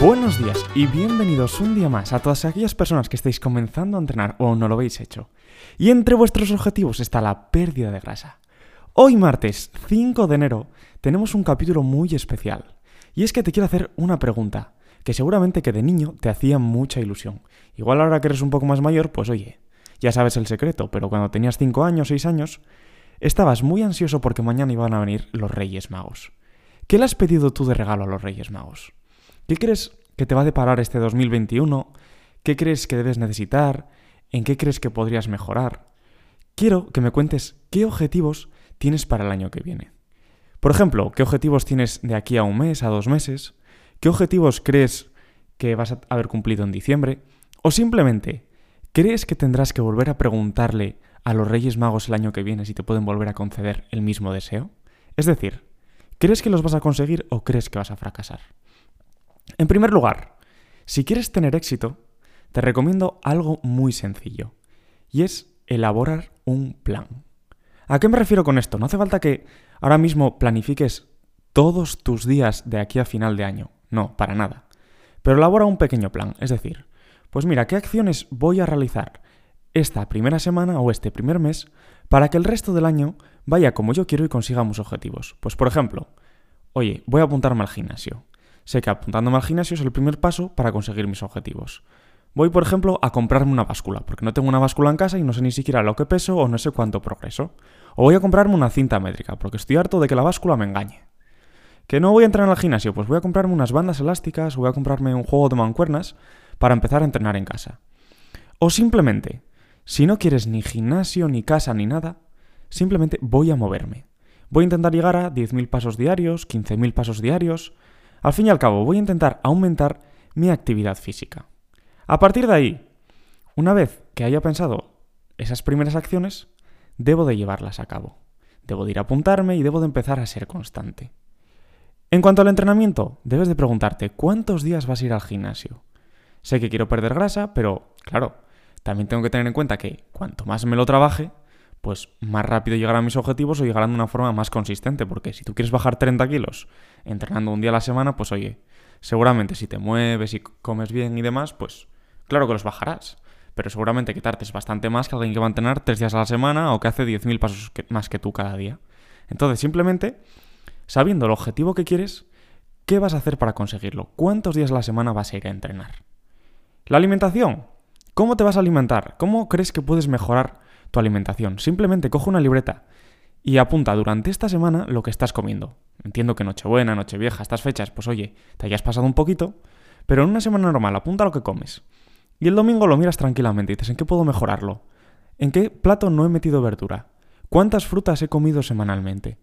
Buenos días y bienvenidos un día más a todas aquellas personas que estáis comenzando a entrenar o no lo habéis hecho. Y entre vuestros objetivos está la pérdida de grasa. Hoy martes 5 de enero tenemos un capítulo muy especial. Y es que te quiero hacer una pregunta, que seguramente que de niño te hacía mucha ilusión. Igual ahora que eres un poco más mayor, pues oye, ya sabes el secreto, pero cuando tenías 5 años, 6 años, estabas muy ansioso porque mañana iban a venir los Reyes Magos. ¿Qué le has pedido tú de regalo a los Reyes Magos? ¿Qué crees que te va a deparar este 2021? ¿Qué crees que debes necesitar? ¿En qué crees que podrías mejorar? Quiero que me cuentes qué objetivos tienes para el año que viene. Por ejemplo, ¿qué objetivos tienes de aquí a un mes, a dos meses? ¿Qué objetivos crees que vas a haber cumplido en diciembre? O simplemente, ¿crees que tendrás que volver a preguntarle a los Reyes Magos el año que viene si te pueden volver a conceder el mismo deseo? Es decir, ¿crees que los vas a conseguir o crees que vas a fracasar? En primer lugar, si quieres tener éxito, te recomiendo algo muy sencillo, y es elaborar un plan. ¿A qué me refiero con esto? No hace falta que ahora mismo planifiques todos tus días de aquí a final de año, no, para nada. Pero elabora un pequeño plan, es decir, pues mira, ¿qué acciones voy a realizar esta primera semana o este primer mes para que el resto del año vaya como yo quiero y consiga mis objetivos? Pues por ejemplo, oye, voy a apuntarme al gimnasio. Sé que apuntándome al gimnasio es el primer paso para conseguir mis objetivos. Voy, por ejemplo, a comprarme una báscula, porque no tengo una báscula en casa y no sé ni siquiera lo que peso o no sé cuánto progreso. O voy a comprarme una cinta métrica, porque estoy harto de que la báscula me engañe. ¿Que no voy a entrenar al gimnasio? Pues voy a comprarme unas bandas elásticas, voy a comprarme un juego de mancuernas para empezar a entrenar en casa. O simplemente, si no quieres ni gimnasio, ni casa, ni nada, simplemente voy a moverme. Voy a intentar llegar a 10.000 pasos diarios, 15.000 pasos diarios, al fin y al cabo, voy a intentar aumentar mi actividad física. A partir de ahí, una vez que haya pensado esas primeras acciones, debo de llevarlas a cabo. Debo de ir a apuntarme y debo de empezar a ser constante. En cuanto al entrenamiento, debes de preguntarte cuántos días vas a ir al gimnasio. Sé que quiero perder grasa, pero claro, también tengo que tener en cuenta que cuanto más me lo trabaje, pues más rápido llegarán a mis objetivos o llegarán de una forma más consistente. Porque si tú quieres bajar 30 kilos entrenando un día a la semana, pues oye, seguramente si te mueves y comes bien y demás, pues claro que los bajarás. Pero seguramente que tardes bastante más que alguien que va a entrenar 3 días a la semana o que hace 10.000 pasos más que tú cada día. Entonces, simplemente, sabiendo el objetivo que quieres, ¿qué vas a hacer para conseguirlo? ¿Cuántos días a la semana vas a ir a entrenar? La alimentación. ¿Cómo te vas a alimentar? ¿Cómo crees que puedes mejorar tu alimentación. Simplemente coge una libreta y apunta durante esta semana lo que estás comiendo. Entiendo que Nochebuena, Nochevieja, estas fechas, pues oye, te hayas pasado un poquito, pero en una semana normal apunta lo que comes. Y el domingo lo miras tranquilamente y dices, ¿en qué puedo mejorarlo? ¿En qué plato no he metido verdura? ¿Cuántas frutas he comido semanalmente?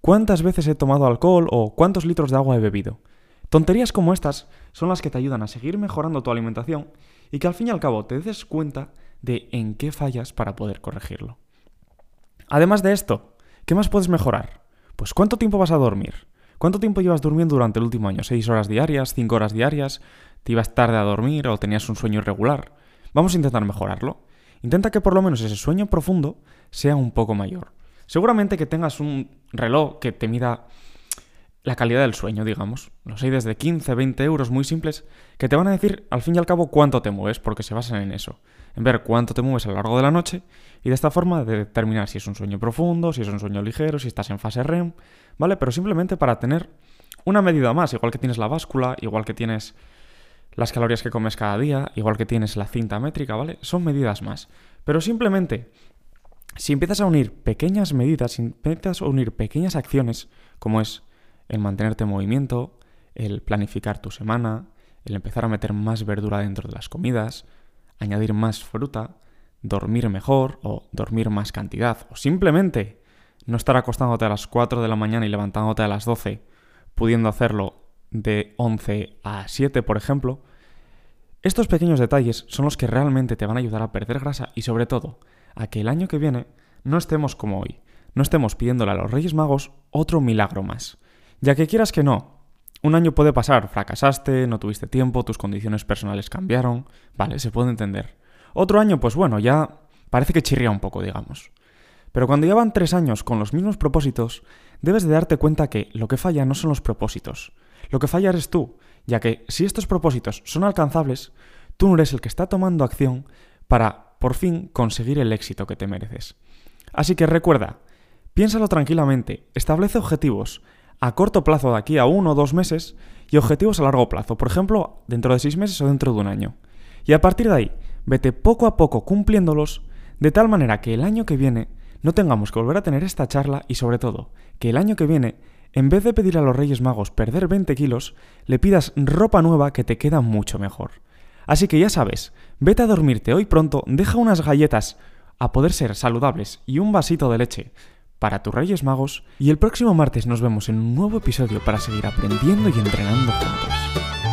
¿Cuántas veces he tomado alcohol o cuántos litros de agua he bebido? Tonterías como estas son las que te ayudan a seguir mejorando tu alimentación y que al fin y al cabo te des cuenta de en qué fallas para poder corregirlo. Además de esto, ¿qué más puedes mejorar? Pues cuánto tiempo vas a dormir. ¿Cuánto tiempo llevas durmiendo durante el último año? ¿Seis horas diarias? ¿Cinco horas diarias? ¿Te ibas tarde a dormir o tenías un sueño irregular? Vamos a intentar mejorarlo. Intenta que por lo menos ese sueño profundo sea un poco mayor. Seguramente que tengas un reloj que te mida la calidad del sueño, digamos. Los hay desde 15, 20 euros muy simples que te van a decir al fin y al cabo cuánto te mueves, porque se basan en eso, en ver cuánto te mueves a lo largo de la noche y de esta forma de determinar si es un sueño profundo, si es un sueño ligero, si estás en fase REM, ¿vale? Pero simplemente para tener una medida más, igual que tienes la báscula, igual que tienes las calorías que comes cada día, igual que tienes la cinta métrica, ¿vale? Son medidas más. Pero simplemente, si empiezas a unir pequeñas medidas, si empiezas a unir pequeñas acciones, como es el mantenerte en movimiento, el planificar tu semana, el empezar a meter más verdura dentro de las comidas, añadir más fruta, dormir mejor o dormir más cantidad, o simplemente no estar acostándote a las 4 de la mañana y levantándote a las 12, pudiendo hacerlo de 11 a 7, por ejemplo. Estos pequeños detalles son los que realmente te van a ayudar a perder grasa y sobre todo a que el año que viene no estemos como hoy, no estemos pidiéndole a los Reyes Magos otro milagro más. Ya que quieras que no, un año puede pasar, fracasaste, no tuviste tiempo, tus condiciones personales cambiaron, vale, se puede entender. Otro año, pues bueno, ya parece que chirría un poco, digamos. Pero cuando llevan tres años con los mismos propósitos, debes de darte cuenta que lo que falla no son los propósitos, lo que falla eres tú, ya que si estos propósitos son alcanzables, tú no eres el que está tomando acción para, por fin, conseguir el éxito que te mereces. Así que recuerda, piénsalo tranquilamente, establece objetivos a corto plazo de aquí a uno o dos meses y objetivos a largo plazo, por ejemplo, dentro de seis meses o dentro de un año. Y a partir de ahí, vete poco a poco cumpliéndolos de tal manera que el año que viene no tengamos que volver a tener esta charla y sobre todo, que el año que viene, en vez de pedir a los Reyes Magos perder 20 kilos, le pidas ropa nueva que te queda mucho mejor. Así que ya sabes, vete a dormirte hoy pronto, deja unas galletas a poder ser saludables y un vasito de leche para tus Reyes Magos y el próximo martes nos vemos en un nuevo episodio para seguir aprendiendo y entrenando juntos.